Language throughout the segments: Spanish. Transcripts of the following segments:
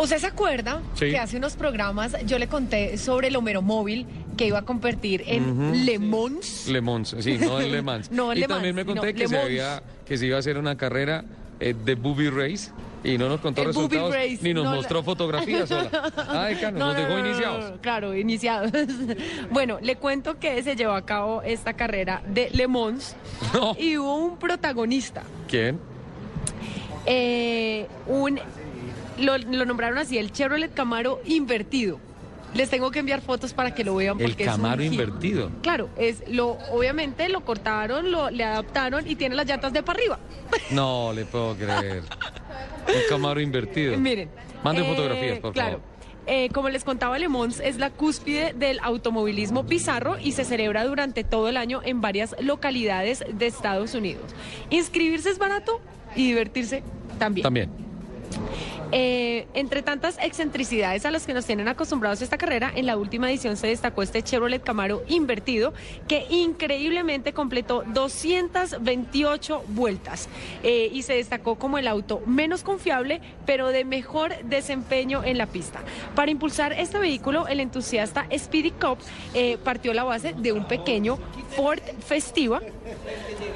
¿Usted se acuerda Sí. que hace unos programas yo le conté sobre el Homero móvil que iba a convertir en Le Mans? Le Mans, sí, no en Le Mans. No en y Le también me conté no, que, Le se Mans. había, que se iba a hacer una carrera eh, de booby race y no nos contó El booby resultados race, ni nos no la- mostró fotografías sola. Ay, Cano, nos dejó iniciados. claro, iniciados. bueno, le cuento que se llevó a cabo esta carrera de Le Mans No. y hubo un protagonista, ¿Quién? eh, un lo, lo nombraron así, el Chevrolet Camaro invertido. Les tengo que enviar fotos para que lo vean El porque es un Camaro invertido. Claro, es lo obviamente lo cortaron, lo le adaptaron y tiene las llantas de para arriba. No le puedo creer. Un Camaro invertido. Miren. Manden eh, fotografías, por claro. favor. Eh, como les contaba, Le Mans es la cúspide del automovilismo bizarro y se celebra durante todo el año en varias localidades de Estados Unidos. Inscribirse es barato y divertirse también. También. Eh, entre tantas excentricidades a las que nos tienen acostumbrados esta carrera, en la última edición se destacó este Chevrolet Camaro invertido que increíblemente completó 228 vueltas eh, y se destacó como el auto menos confiable pero de mejor desempeño en la pista. Para impulsar este vehículo, el entusiasta Speedy Cop eh, partió la base de un pequeño Ford Festiva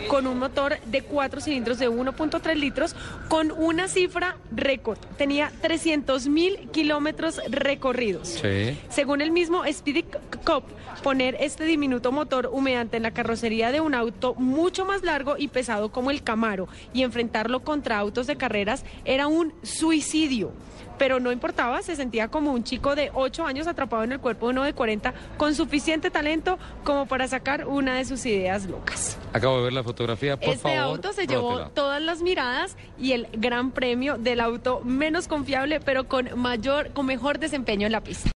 con un motor de 4 cilindros de 1.3 litros con una cifra récord. Tenía 300 mil kilómetros recorridos. Sí. Según el mismo Speedy Cop, poner este diminuto motor humeante en la carrocería de un auto mucho más largo y pesado como el Camaro y enfrentarlo contra autos de carreras era un suicidio. Pero no importaba, se sentía como un chico de 8 años atrapado en el cuerpo de uno de 40 con suficiente talento como para sacar una de sus ideas locas. Acabo de ver la fotografía, por este favor. auto se llevó todas las miradas y el gran premio del auto menos confiable, pero con mayor, con mejor desempeño en la pista.